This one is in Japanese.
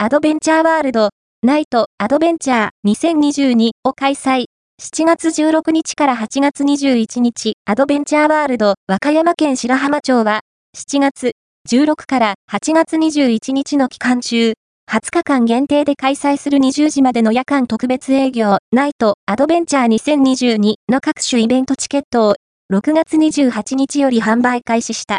アドベンチャーワールド、ナイトアドベンチャー2022を開催。7月16日から8月21日、アドベンチャーワールド、和歌山県白浜町は、7月16から8月21日の期間中、20日間限定で開催する20時までの夜間特別営業、ナイト、アドベンチャー2022の各種イベントチケットを、6月28日より販売開始した。